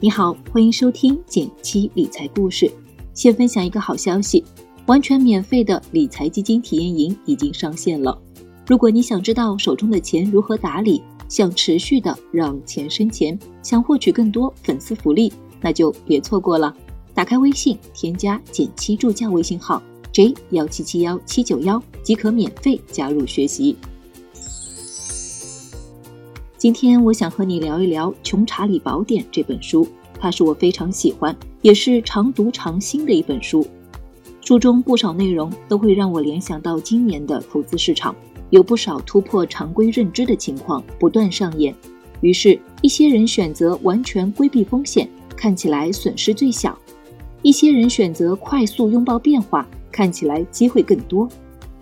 你好，欢迎收听简七理财故事。先分享一个好消息，完全免费的理财基金体验营已经上线了。如果你想知道手中的钱如何打理，想持续的让钱生钱，想获取更多粉丝福利，那就别错过了。打开微信，添加简七助教微信号 j 幺七七幺七九幺，即可免费加入学习。今天我想和你聊一聊《穷查理宝典》这本书，它是我非常喜欢，也是常读常新的一本书。书中不少内容都会让我联想到今年的投资市场，有不少突破常规认知的情况不断上演。于是，一些人选择完全规避风险，看起来损失最小；一些人选择快速拥抱变化，看起来机会更多。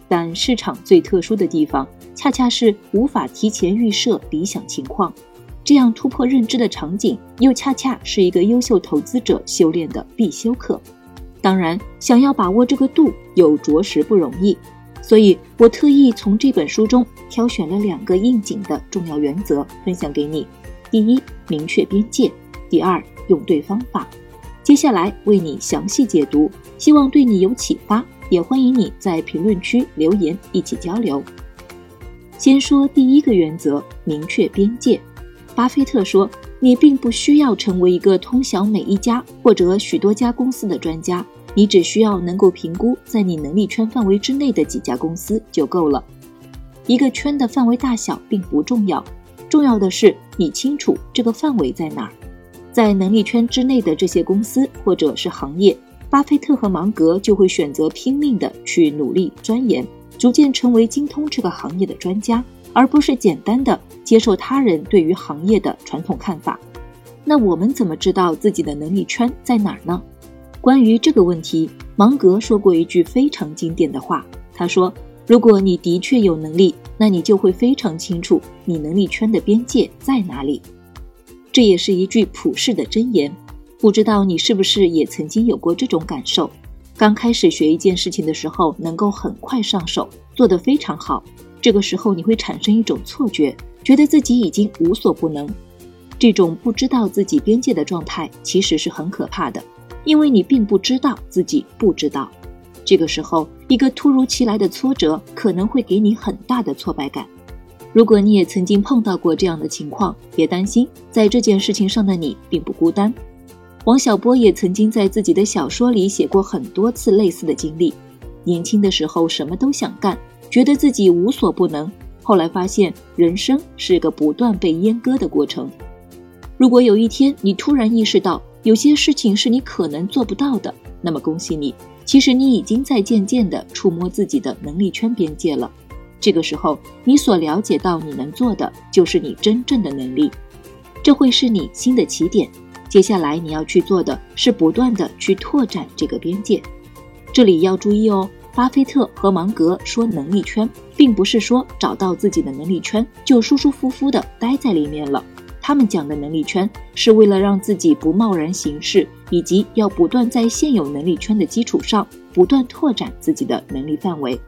但市场最特殊的地方。恰恰是无法提前预设理想情况，这样突破认知的场景，又恰恰是一个优秀投资者修炼的必修课。当然，想要把握这个度，又着实不容易。所以我特意从这本书中挑选了两个应景的重要原则，分享给你：第一，明确边界；第二，用对方法。接下来为你详细解读，希望对你有启发，也欢迎你在评论区留言一起交流。先说第一个原则：明确边界。巴菲特说：“你并不需要成为一个通晓每一家或者许多家公司的专家，你只需要能够评估在你能力圈范围之内的几家公司就够了。一个圈的范围大小并不重要，重要的是你清楚这个范围在哪儿。在能力圈之内的这些公司或者是行业，巴菲特和芒格就会选择拼命的去努力钻研。”逐渐成为精通这个行业的专家，而不是简单的接受他人对于行业的传统看法。那我们怎么知道自己的能力圈在哪儿呢？关于这个问题，芒格说过一句非常经典的话。他说：“如果你的确有能力，那你就会非常清楚你能力圈的边界在哪里。”这也是一句普世的箴言。不知道你是不是也曾经有过这种感受？刚开始学一件事情的时候，能够很快上手，做得非常好。这个时候你会产生一种错觉，觉得自己已经无所不能。这种不知道自己边界的状态其实是很可怕的，因为你并不知道自己不知道。这个时候，一个突如其来的挫折可能会给你很大的挫败感。如果你也曾经碰到过这样的情况，别担心，在这件事情上的你并不孤单。王小波也曾经在自己的小说里写过很多次类似的经历。年轻的时候什么都想干，觉得自己无所不能。后来发现人生是个不断被阉割的过程。如果有一天你突然意识到有些事情是你可能做不到的，那么恭喜你，其实你已经在渐渐地触摸自己的能力圈边界了。这个时候，你所了解到你能做的就是你真正的能力，这会是你新的起点。接下来你要去做的是不断的去拓展这个边界。这里要注意哦，巴菲特和芒格说能力圈，并不是说找到自己的能力圈就舒舒服服的待在里面了。他们讲的能力圈是为了让自己不贸然行事，以及要不断在现有能力圈的基础上不断拓展自己的能力范围。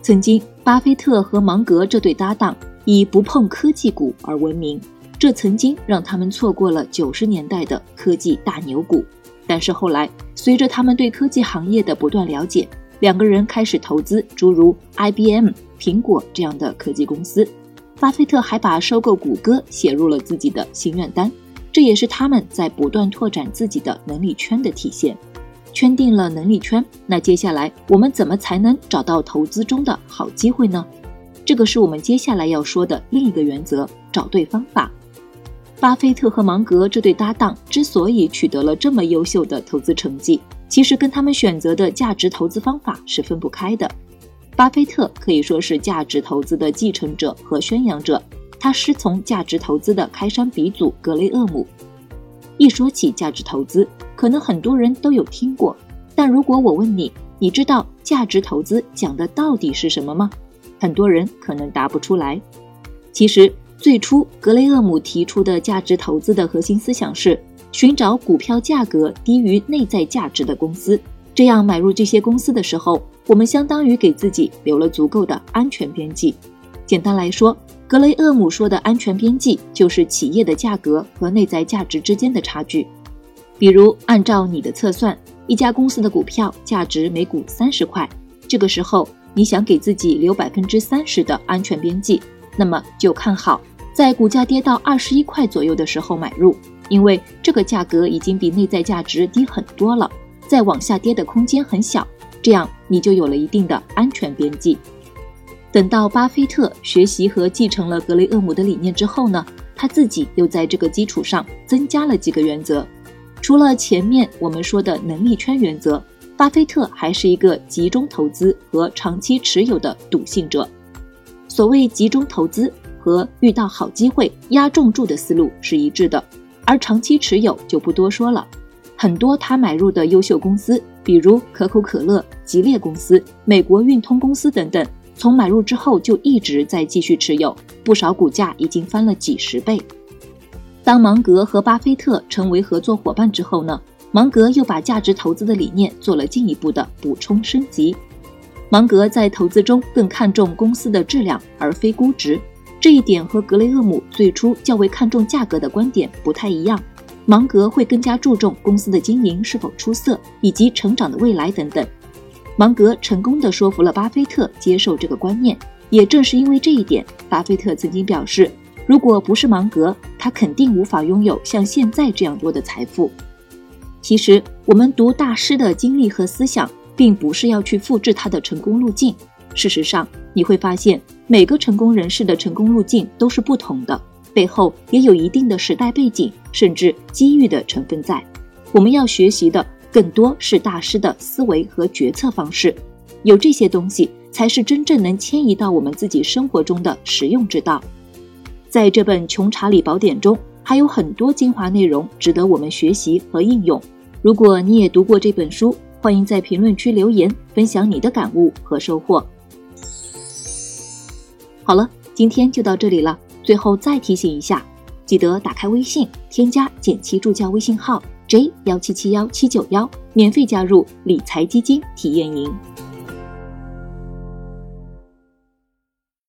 曾经，巴菲特和芒格这对搭档以不碰科技股而闻名。这曾经让他们错过了九十年代的科技大牛股，但是后来随着他们对科技行业的不断了解，两个人开始投资诸如 IBM、苹果这样的科技公司。巴菲特还把收购谷歌写入了自己的心愿单，这也是他们在不断拓展自己的能力圈的体现。圈定了能力圈，那接下来我们怎么才能找到投资中的好机会呢？这个是我们接下来要说的另一个原则：找对方法。巴菲特和芒格这对搭档之所以取得了这么优秀的投资成绩，其实跟他们选择的价值投资方法是分不开的。巴菲特可以说是价值投资的继承者和宣扬者，他师从价值投资的开山鼻祖格雷厄姆。一说起价值投资，可能很多人都有听过，但如果我问你，你知道价值投资讲的到底是什么吗？很多人可能答不出来。其实。最初，格雷厄姆提出的价值投资的核心思想是寻找股票价格低于内在价值的公司，这样买入这些公司的时候，我们相当于给自己留了足够的安全边际。简单来说，格雷厄姆说的安全边际就是企业的价格和内在价值之间的差距。比如，按照你的测算，一家公司的股票价值每股三十块，这个时候你想给自己留百分之三十的安全边际，那么就看好在股价跌到二十一块左右的时候买入，因为这个价格已经比内在价值低很多了，再往下跌的空间很小，这样你就有了一定的安全边际。等到巴菲特学习和继承了格雷厄姆的理念之后呢，他自己又在这个基础上增加了几个原则。除了前面我们说的能力圈原则，巴菲特还是一个集中投资和长期持有的笃信者。所谓集中投资和遇到好机会压重注的思路是一致的，而长期持有就不多说了。很多他买入的优秀公司，比如可口可乐、吉列公司、美国运通公司等等。从买入之后就一直在继续持有，不少股价已经翻了几十倍。当芒格和巴菲特成为合作伙伴之后呢，芒格又把价值投资的理念做了进一步的补充升级。芒格在投资中更看重公司的质量而非估值，这一点和格雷厄姆最初较为看重价格的观点不太一样。芒格会更加注重公司的经营是否出色，以及成长的未来等等。芒格成功的说服了巴菲特接受这个观念，也正是因为这一点，巴菲特曾经表示，如果不是芒格，他肯定无法拥有像现在这样多的财富。其实，我们读大师的经历和思想，并不是要去复制他的成功路径。事实上，你会发现每个成功人士的成功路径都是不同的，背后也有一定的时代背景，甚至机遇的成分在。我们要学习的。更多是大师的思维和决策方式，有这些东西才是真正能迁移到我们自己生活中的实用之道。在这本《穷查理宝典》中，还有很多精华内容值得我们学习和应用。如果你也读过这本书，欢迎在评论区留言分享你的感悟和收获。好了，今天就到这里了。最后再提醒一下，记得打开微信，添加简七助教微信号。J 幺七七幺七九幺，免费加入理财基金体验营。